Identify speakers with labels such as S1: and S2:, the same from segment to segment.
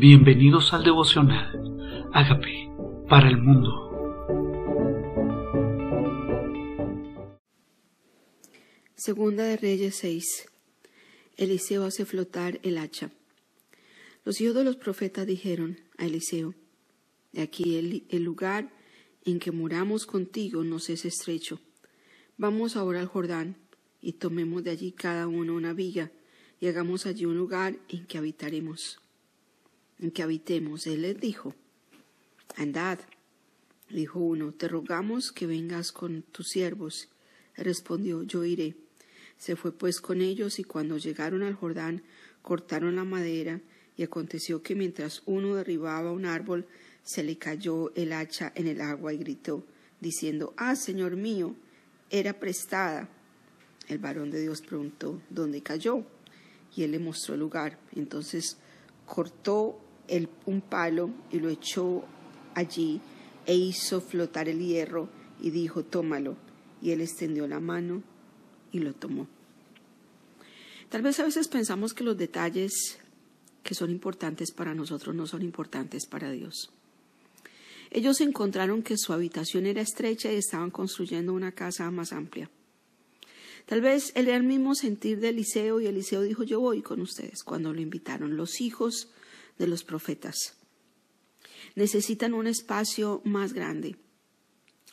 S1: Bienvenidos al devocional. Hágame para el mundo.
S2: Segunda de Reyes 6. Eliseo hace flotar el hacha. Los hijos de los profetas dijeron a Eliseo, de aquí el, el lugar en que moramos contigo nos es estrecho. Vamos ahora al Jordán y tomemos de allí cada uno una viga y hagamos allí un lugar en que habitaremos en que habitemos. Él les dijo, andad. Dijo uno, te rogamos que vengas con tus siervos. respondió, yo iré. Se fue pues con ellos y cuando llegaron al Jordán cortaron la madera y aconteció que mientras uno derribaba un árbol se le cayó el hacha en el agua y gritó, diciendo, Ah, Señor mío, era prestada. El varón de Dios preguntó, ¿dónde cayó? Y él le mostró el lugar. Entonces cortó un palo y lo echó allí e hizo flotar el hierro y dijo, tómalo. Y él extendió la mano y lo tomó. Tal vez a veces pensamos que los detalles que son importantes para nosotros no son importantes para Dios. Ellos encontraron que su habitación era estrecha y estaban construyendo una casa más amplia. Tal vez él era el mismo sentir de Eliseo y Eliseo dijo yo voy con ustedes cuando lo invitaron. Los hijos de los profetas. Necesitan un espacio más grande.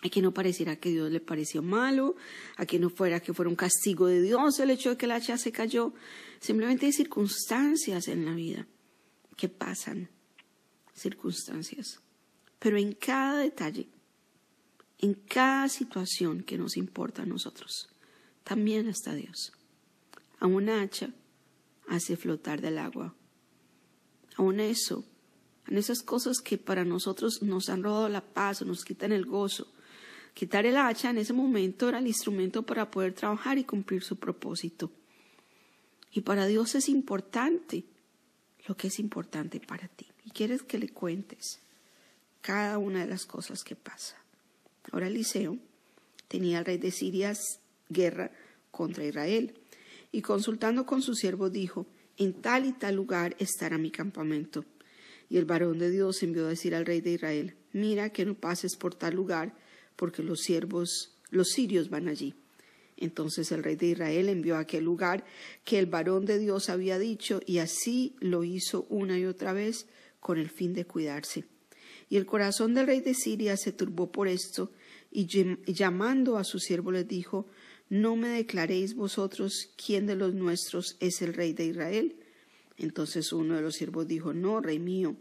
S2: A que no pareciera que Dios le pareció malo, a que no fuera que fuera un castigo de Dios el hecho de que el hacha se cayó. Simplemente hay circunstancias en la vida que pasan, circunstancias. Pero en cada detalle, en cada situación que nos importa a nosotros, también está Dios. A un hacha hace flotar del agua aún eso, en esas cosas que para nosotros nos han robado la paz o nos quitan el gozo. Quitar el hacha en ese momento era el instrumento para poder trabajar y cumplir su propósito. Y para Dios es importante lo que es importante para ti. Y quieres que le cuentes cada una de las cosas que pasa. Ahora Eliseo tenía al rey de Siria guerra contra Israel y consultando con su siervo dijo, en tal y tal lugar estará mi campamento. Y el varón de Dios envió a decir al rey de Israel, mira que no pases por tal lugar, porque los siervos, los sirios van allí. Entonces el rey de Israel envió a aquel lugar que el varón de Dios había dicho, y así lo hizo una y otra vez con el fin de cuidarse. Y el corazón del rey de Siria se turbó por esto, y llamando a su siervo le dijo, ¿no me declaréis vosotros quién de los nuestros es el rey de Israel? Entonces uno de los siervos dijo, no, rey mío,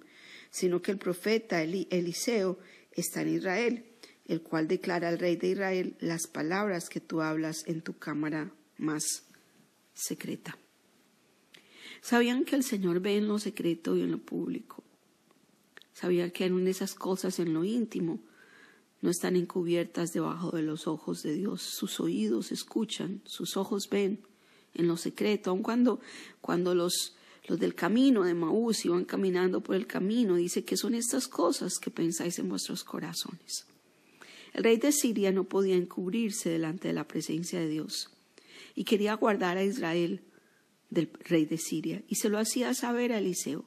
S2: sino que el profeta Eliseo está en Israel, el cual declara al rey de Israel las palabras que tú hablas en tu cámara más secreta. Sabían que el Señor ve en lo secreto y en lo público. Sabían que en esas cosas en lo íntimo no están encubiertas debajo de los ojos de Dios. Sus oídos escuchan, sus ojos ven en lo secreto, aun cuando, cuando los, los del camino de Maús iban caminando por el camino, dice que son estas cosas que pensáis en vuestros corazones. El rey de Siria no podía encubrirse delante de la presencia de Dios y quería guardar a Israel del rey de Siria y se lo hacía saber a Eliseo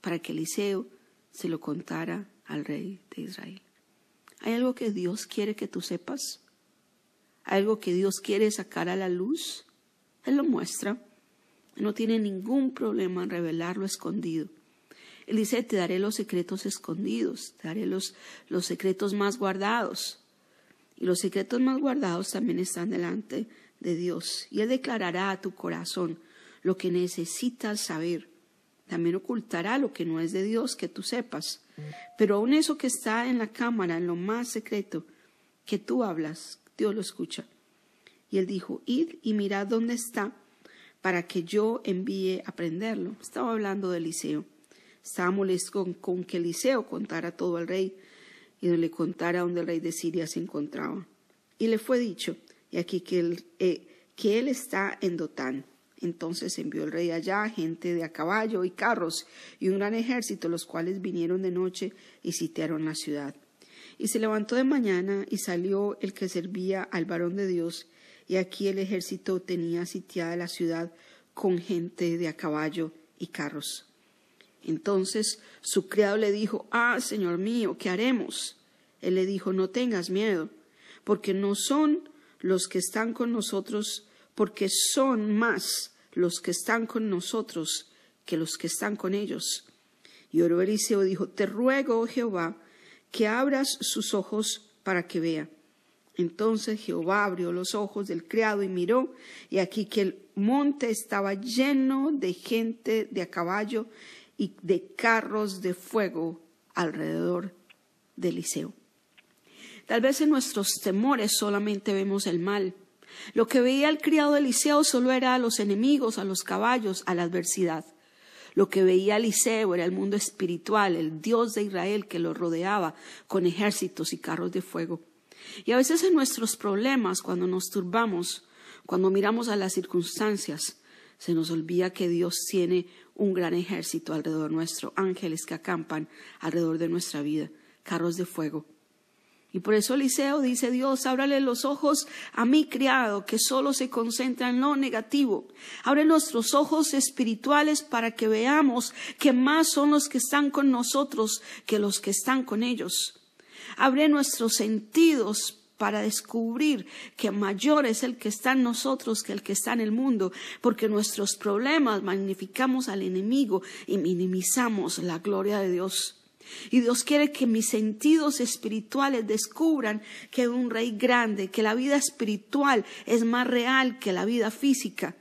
S2: para que Eliseo se lo contara al rey de Israel. ¿Hay algo que Dios quiere que tú sepas? ¿Algo que Dios quiere sacar a la luz? Él lo muestra. No tiene ningún problema en revelar lo escondido. Él dice, te daré los secretos escondidos, te daré los, los secretos más guardados. Y los secretos más guardados también están delante de Dios. Y Él declarará a tu corazón lo que necesitas saber. También ocultará lo que no es de Dios que tú sepas. Pero aún eso que está en la cámara, en lo más secreto, que tú hablas, Dios lo escucha. Y él dijo, id y mirad dónde está, para que yo envíe a prenderlo. Estaba hablando de Eliseo. Estaba molesto con, que Eliseo contara todo al rey y le contara dónde el rey de Siria se encontraba. Y le fue dicho, y aquí que él, eh, que él está en Dotán. Entonces envió el rey allá gente de a caballo y carros y un gran ejército, los cuales vinieron de noche y sitiaron la ciudad. Y se levantó de mañana y salió el que servía al varón de Dios, y aquí el ejército tenía sitiada la ciudad con gente de a caballo y carros. Entonces su criado le dijo, Ah, Señor mío, ¿qué haremos? Él le dijo, No tengas miedo, porque no son los que están con nosotros, porque son más los que están con nosotros que los que están con ellos. Y oró Eliseo dijo, Te ruego, oh Jehová, que abras sus ojos para que vea. Entonces Jehová abrió los ojos del criado y miró, y aquí que el monte estaba lleno de gente de a caballo y de carros de fuego alrededor de Eliseo. Tal vez en nuestros temores solamente vemos el mal. Lo que veía el criado de Eliseo solo era a los enemigos, a los caballos, a la adversidad. Lo que veía Eliseo era el mundo espiritual, el Dios de Israel que lo rodeaba con ejércitos y carros de fuego. Y a veces en nuestros problemas, cuando nos turbamos, cuando miramos a las circunstancias, se nos olvida que Dios tiene un gran ejército alrededor nuestro, ángeles que acampan alrededor de nuestra vida, carros de fuego. Y por eso Eliseo dice, Dios, ábrale los ojos a mi criado, que solo se concentra en lo negativo. Abre nuestros ojos espirituales para que veamos que más son los que están con nosotros que los que están con ellos. Abre nuestros sentidos para descubrir que mayor es el que está en nosotros que el que está en el mundo, porque nuestros problemas magnificamos al enemigo y minimizamos la gloria de Dios. Y Dios quiere que mis sentidos espirituales descubran que hay un rey grande, que la vida espiritual es más real que la vida física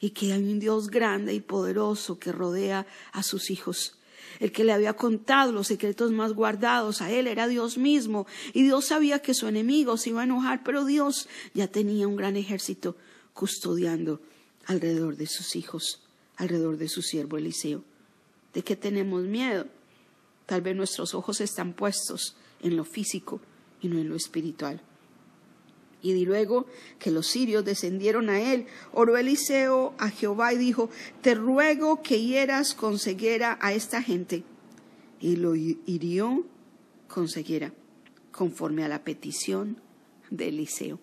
S2: y que hay un Dios grande y poderoso que rodea a sus hijos. El que le había contado los secretos más guardados a él era Dios mismo y Dios sabía que su enemigo se iba a enojar, pero Dios ya tenía un gran ejército custodiando alrededor de sus hijos, alrededor de su siervo Eliseo. ¿De qué tenemos miedo? Tal vez nuestros ojos están puestos en lo físico y no en lo espiritual. Y luego que los sirios descendieron a él, oró Eliseo a Jehová y dijo, te ruego que hieras con ceguera a esta gente. Y lo hirió con ceguera, conforme a la petición de Eliseo.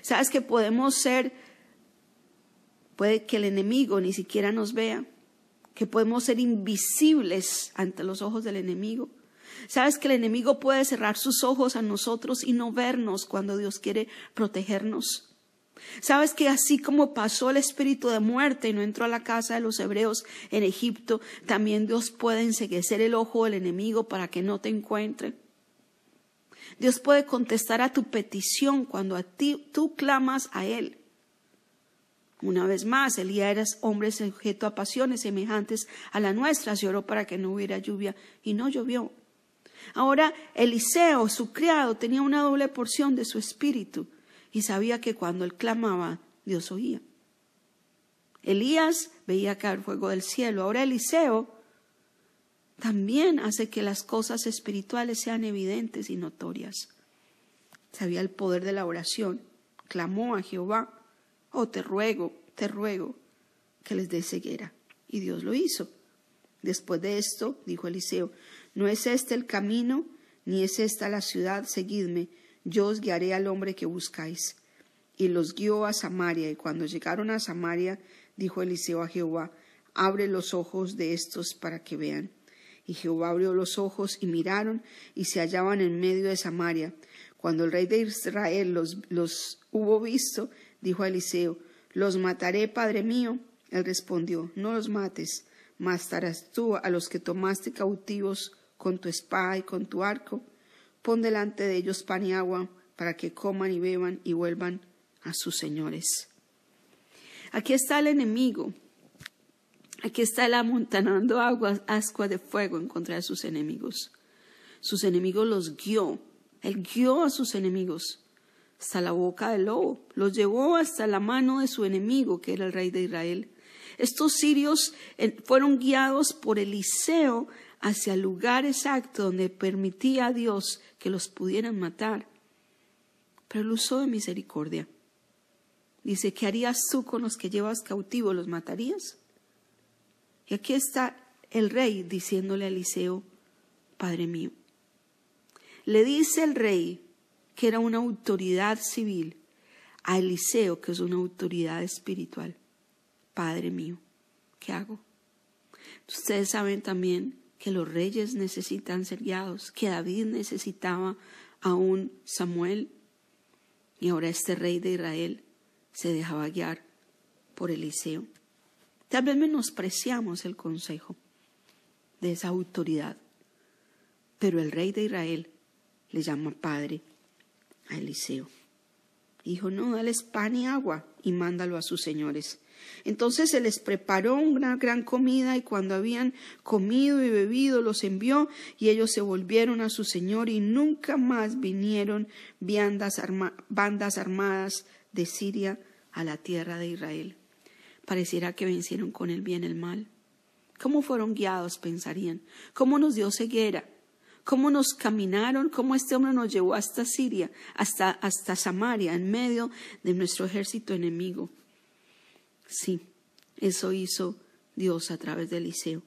S2: ¿Sabes que podemos ser, puede que el enemigo ni siquiera nos vea? Que podemos ser invisibles ante los ojos del enemigo. Sabes que el enemigo puede cerrar sus ojos a nosotros y no vernos cuando Dios quiere protegernos. Sabes que así como pasó el espíritu de muerte y no entró a la casa de los hebreos en Egipto, también Dios puede enseguecer el ojo del enemigo para que no te encuentre. Dios puede contestar a tu petición cuando ti tú clamas a Él. Una vez más, Elías era hombre sujeto a pasiones semejantes a las nuestras y oró para que no hubiera lluvia y no llovió. Ahora Eliseo, su criado, tenía una doble porción de su espíritu y sabía que cuando él clamaba, Dios oía. Elías veía caer fuego del cielo. Ahora Eliseo también hace que las cosas espirituales sean evidentes y notorias. Sabía el poder de la oración. Clamó a Jehová oh, te ruego, te ruego que les dé ceguera. Y Dios lo hizo. Después de esto, dijo Eliseo, no es este el camino, ni es esta la ciudad, seguidme, yo os guiaré al hombre que buscáis. Y los guió a Samaria, y cuando llegaron a Samaria, dijo Eliseo a Jehová, abre los ojos de estos para que vean. Y Jehová abrió los ojos y miraron, y se hallaban en medio de Samaria. Cuando el rey de Israel los, los hubo visto, dijo Eliseo, los mataré, padre mío. Él respondió, no los mates, matarás tú a los que tomaste cautivos con tu espada y con tu arco. Pon delante de ellos pan y agua para que coman y beban y vuelvan a sus señores. Aquí está el enemigo. Aquí está él amontanando agua, ascua de fuego en contra de sus enemigos. Sus enemigos los guió. Él guió a sus enemigos hasta la boca del lobo, los llevó hasta la mano de su enemigo, que era el rey de Israel. Estos sirios fueron guiados por Eliseo hacia el lugar exacto donde permitía a Dios que los pudieran matar. Pero él usó de misericordia. Dice, ¿qué harías tú con los que llevas cautivos? ¿Los matarías? Y aquí está el rey diciéndole a Eliseo, Padre mío. Le dice el rey, que era una autoridad civil, a Eliseo, que es una autoridad espiritual. Padre mío, ¿qué hago? Ustedes saben también que los reyes necesitan ser guiados, que David necesitaba a un Samuel y ahora este rey de Israel se dejaba guiar por Eliseo. Tal vez menospreciamos el consejo de esa autoridad, pero el rey de Israel le llama padre a Eliseo. Dijo, no, dale pan y agua y mándalo a sus señores. Entonces se les preparó una gran comida y cuando habían comido y bebido los envió y ellos se volvieron a su señor y nunca más vinieron bandas armadas de Siria a la tierra de Israel. Pareciera que vencieron con el bien el mal. ¿Cómo fueron guiados? pensarían. ¿Cómo nos dio ceguera? Cómo nos caminaron, cómo este hombre nos llevó hasta Siria, hasta, hasta Samaria, en medio de nuestro ejército enemigo. Sí, eso hizo Dios a través de Eliseo.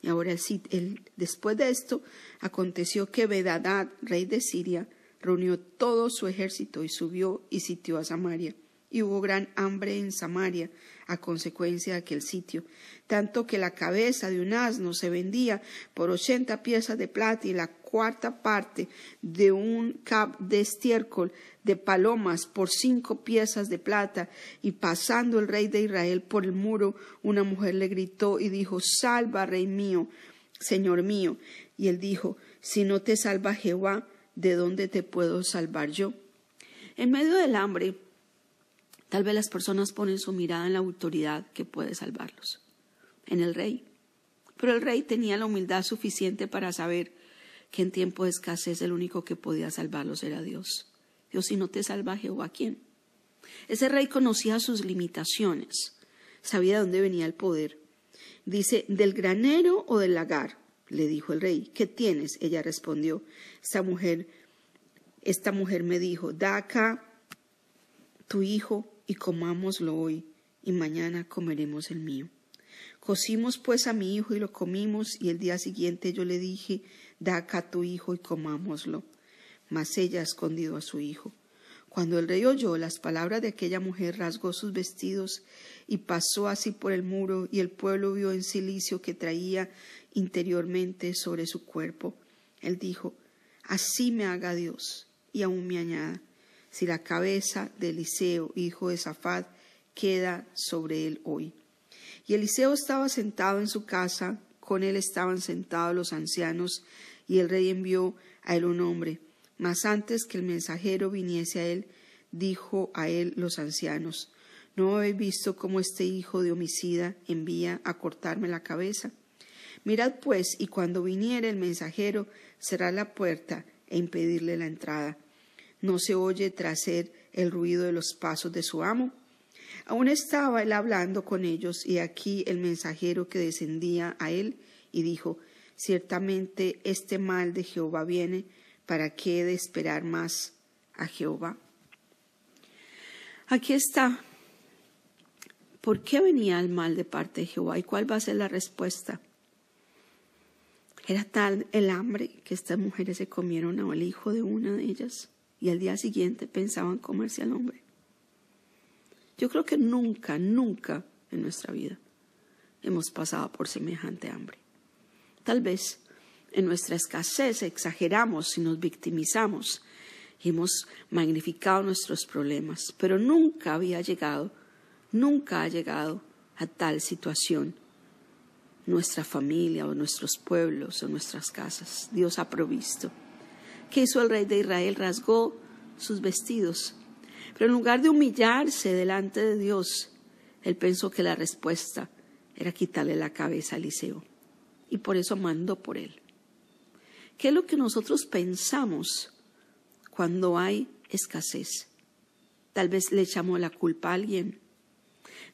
S2: Y ahora el, después de esto aconteció que Bedadad, rey de Siria, reunió todo su ejército y subió y sitió a Samaria. Y hubo gran hambre en Samaria a consecuencia de aquel sitio, tanto que la cabeza de un asno se vendía por ochenta piezas de plata y la cuarta parte de un cap de estiércol de palomas por cinco piezas de plata, y pasando el rey de Israel por el muro, una mujer le gritó y dijo, Salva, rey mío, señor mío. Y él dijo, Si no te salva Jehová, ¿de dónde te puedo salvar yo? En medio del hambre, Tal vez las personas ponen su mirada en la autoridad que puede salvarlos, en el rey. Pero el rey tenía la humildad suficiente para saber que en tiempo de escasez el único que podía salvarlos era Dios. Dios, si no te salva Jehová, ¿quién? Ese rey conocía sus limitaciones, sabía de dónde venía el poder. Dice, ¿del granero o del lagar? le dijo el rey. ¿Qué tienes? Ella respondió. Esta mujer, esta mujer me dijo, da acá tu hijo y comámoslo hoy, y mañana comeremos el mío. Cocimos pues a mi hijo y lo comimos, y el día siguiente yo le dije, da acá tu hijo y comámoslo. Mas ella ha escondido a su hijo. Cuando el rey oyó las palabras de aquella mujer, rasgó sus vestidos y pasó así por el muro, y el pueblo vio en silicio que traía interiormente sobre su cuerpo. Él dijo, Así me haga Dios, y aún me añada, si la cabeza de Eliseo, hijo de Safat, queda sobre él hoy. Y Eliseo estaba sentado en su casa, con él estaban sentados los ancianos, y el rey envió a él un hombre. Mas antes que el mensajero viniese a él, dijo a él los ancianos, ¿no habéis visto cómo este hijo de homicida envía a cortarme la cabeza? Mirad pues, y cuando viniere el mensajero, cerrad la puerta e impedirle la entrada no se oye tras el ruido de los pasos de su amo. Aún estaba él hablando con ellos, y aquí el mensajero que descendía a él, y dijo, Ciertamente este mal de Jehová viene, ¿para qué he de esperar más a Jehová? Aquí está. ¿Por qué venía el mal de parte de Jehová? ¿Y cuál va a ser la respuesta? Era tal el hambre que estas mujeres se comieron al hijo de una de ellas y al día siguiente pensaban comerse al hombre. Yo creo que nunca, nunca en nuestra vida hemos pasado por semejante hambre. Tal vez en nuestra escasez exageramos y nos victimizamos y hemos magnificado nuestros problemas, pero nunca había llegado, nunca ha llegado a tal situación nuestra familia o nuestros pueblos o nuestras casas. Dios ha provisto. ¿Qué hizo el rey de Israel? Rasgó sus vestidos. Pero en lugar de humillarse delante de Dios, él pensó que la respuesta era quitarle la cabeza a Eliseo. Y por eso mandó por él. ¿Qué es lo que nosotros pensamos cuando hay escasez? Tal vez le echamos la culpa a alguien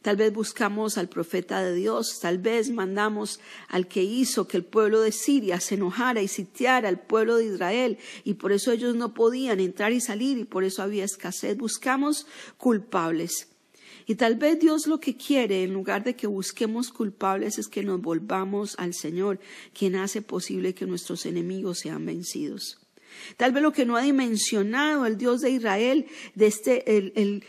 S2: Tal vez buscamos al profeta de Dios, tal vez mandamos al que hizo que el pueblo de Siria se enojara y sitiara al pueblo de Israel y por eso ellos no podían entrar y salir y por eso había escasez. Buscamos culpables. Y tal vez Dios lo que quiere, en lugar de que busquemos culpables, es que nos volvamos al Señor, quien hace posible que nuestros enemigos sean vencidos. Tal vez lo que no ha dimensionado el Dios de Israel, de este, el, el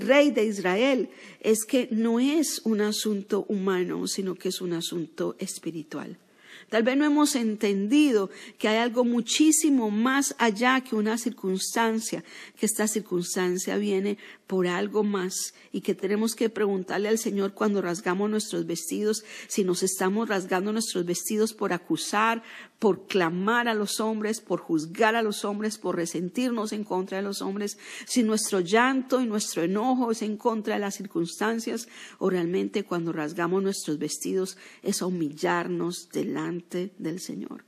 S2: rey de Israel es que no es un asunto humano, sino que es un asunto espiritual. Tal vez no hemos entendido que hay algo muchísimo más allá que una circunstancia, que esta circunstancia viene por algo más y que tenemos que preguntarle al Señor cuando rasgamos nuestros vestidos si nos estamos rasgando nuestros vestidos por acusar, por clamar a los hombres, por juzgar a los hombres, por resentirnos en contra de los hombres, si nuestro llanto y nuestro enojo es en contra de las circunstancias o realmente cuando rasgamos nuestros vestidos es humillarnos delante del Señor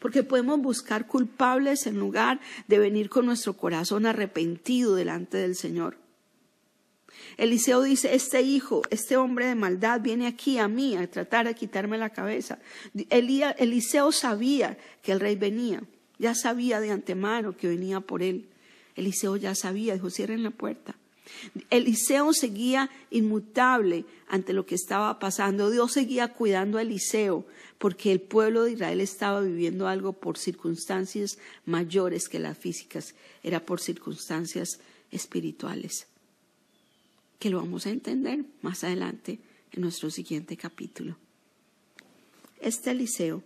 S2: porque podemos buscar culpables en lugar de venir con nuestro corazón arrepentido delante del Señor. Eliseo dice, este hijo, este hombre de maldad viene aquí a mí a tratar de quitarme la cabeza. Eliseo sabía que el rey venía, ya sabía de antemano que venía por él. Eliseo ya sabía, dijo, cierren la puerta. Eliseo seguía inmutable ante lo que estaba pasando. Dios seguía cuidando a Eliseo porque el pueblo de Israel estaba viviendo algo por circunstancias mayores que las físicas, era por circunstancias espirituales que lo vamos a entender más adelante en nuestro siguiente capítulo. Este Eliseo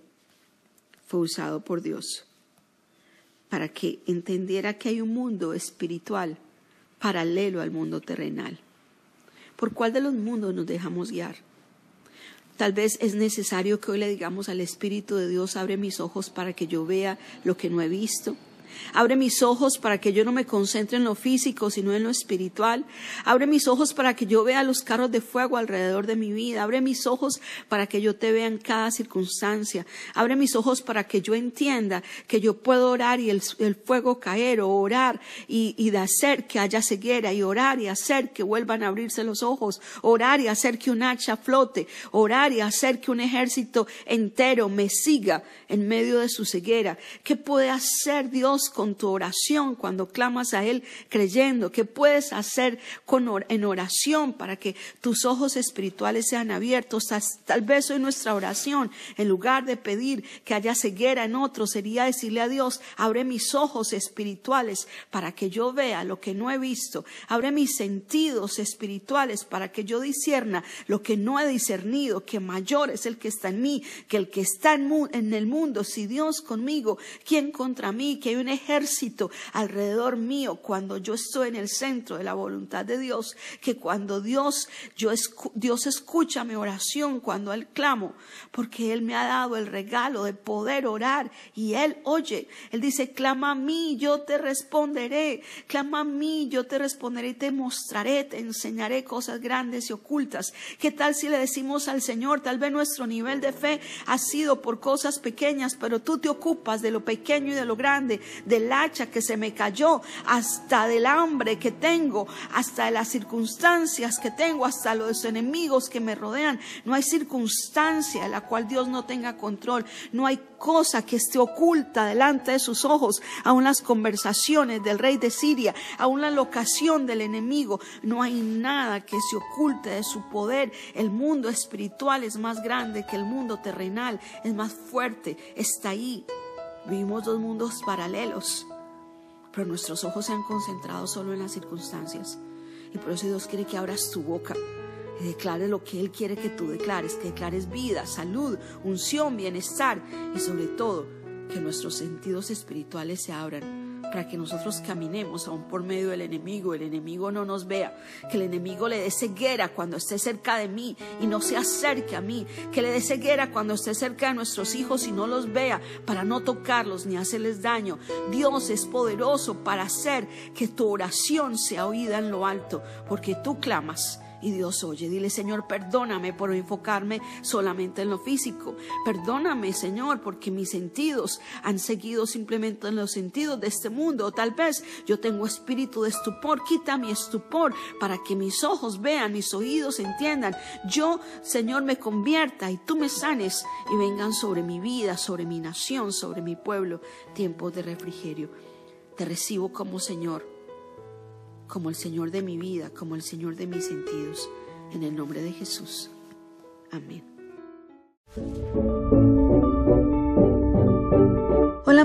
S2: fue usado por Dios para que entendiera que hay un mundo espiritual paralelo al mundo terrenal. ¿Por cuál de los mundos nos dejamos guiar? Tal vez es necesario que hoy le digamos al Espíritu de Dios, abre mis ojos para que yo vea lo que no he visto, Abre mis ojos para que yo no me concentre en lo físico, sino en lo espiritual. Abre mis ojos para que yo vea los carros de fuego alrededor de mi vida. Abre mis ojos para que yo te vea en cada circunstancia. Abre mis ojos para que yo entienda que yo puedo orar y el, fuego caer o orar y, y hacer que haya ceguera y orar y hacer que vuelvan a abrirse los ojos. Orar y hacer que un hacha flote. Orar y hacer que un ejército entero me siga en medio de su ceguera. ¿Qué puede hacer Dios con tu oración cuando clamas a Él creyendo? ¿Qué puedes hacer con en oración para que tus ojos espirituales sean abiertos? Tal vez hoy nuestra oración, en lugar de pedir que haya ceguera en otros, sería decirle a Dios, abre mis ojos espirituales para que yo vea lo que no he visto. Abre mis sentidos espirituales para que yo discierna lo que no he discernido, que mayor es el que está en mí que el que está en, el mundo. Si Dios conmigo, ¿quién contra mí? Que ejército alrededor mío cuando yo estoy en el centro de la voluntad de Dios, que cuando Dios, yo Dios escucha mi oración cuando Él clamo, porque Él me ha dado el regalo de poder orar y Él oye. Él dice, clama a mí, yo te responderé, clama a mí, yo te responderé te mostraré, te enseñaré cosas grandes y ocultas. ¿Qué tal si le decimos al Señor, tal vez nuestro nivel de fe ha sido por cosas pequeñas, pero tú te ocupas de lo pequeño y de lo grande, del hacha que se me cayó, hasta del hambre que tengo, hasta de las circunstancias que tengo, hasta los enemigos que me rodean. No hay circunstancia en la cual Dios no tenga control. No hay cosa que esté oculta delante de sus ojos. Aún las conversaciones del rey de Siria, aún la locación del enemigo. No hay nada que se oculte de su poder. El mundo espiritual es más grande que el mundo terrenal. Es más fuerte. Está ahí. Vivimos dos mundos paralelos, pero nuestros ojos se han concentrado solo en las circunstancias. Y por eso Dios quiere que abras tu boca y declares lo que Él quiere que tú declares, que declares vida, salud, unción, bienestar y sobre todo que nuestros sentidos espirituales se abran para que nosotros caminemos aún por medio del enemigo, el enemigo no nos vea, que el enemigo le dé ceguera cuando esté cerca de mí y no se acerque a mí, que le dé ceguera cuando esté cerca de nuestros hijos y no los vea para no tocarlos ni hacerles daño. Dios es poderoso para hacer que tu oración sea oída en lo alto, porque tú clamas y Dios oye. Dile, Señor, perdóname por enfocarme solamente en lo físico. Perdóname, Señor, porque mis sentidos han seguido simplemente en los sentidos de este mundo. O tal vez yo tengo espíritu de estupor. Quita mi estupor para que mis ojos vean, mis oídos entiendan. Yo, Señor, me convierta y tú me sanes y vengan sobre mi vida, sobre mi nación, sobre mi pueblo, tiempos de refrigerio. Te recibo como Señor como el Señor de mi vida, como el Señor de mis sentidos. En el nombre de Jesús. Amén.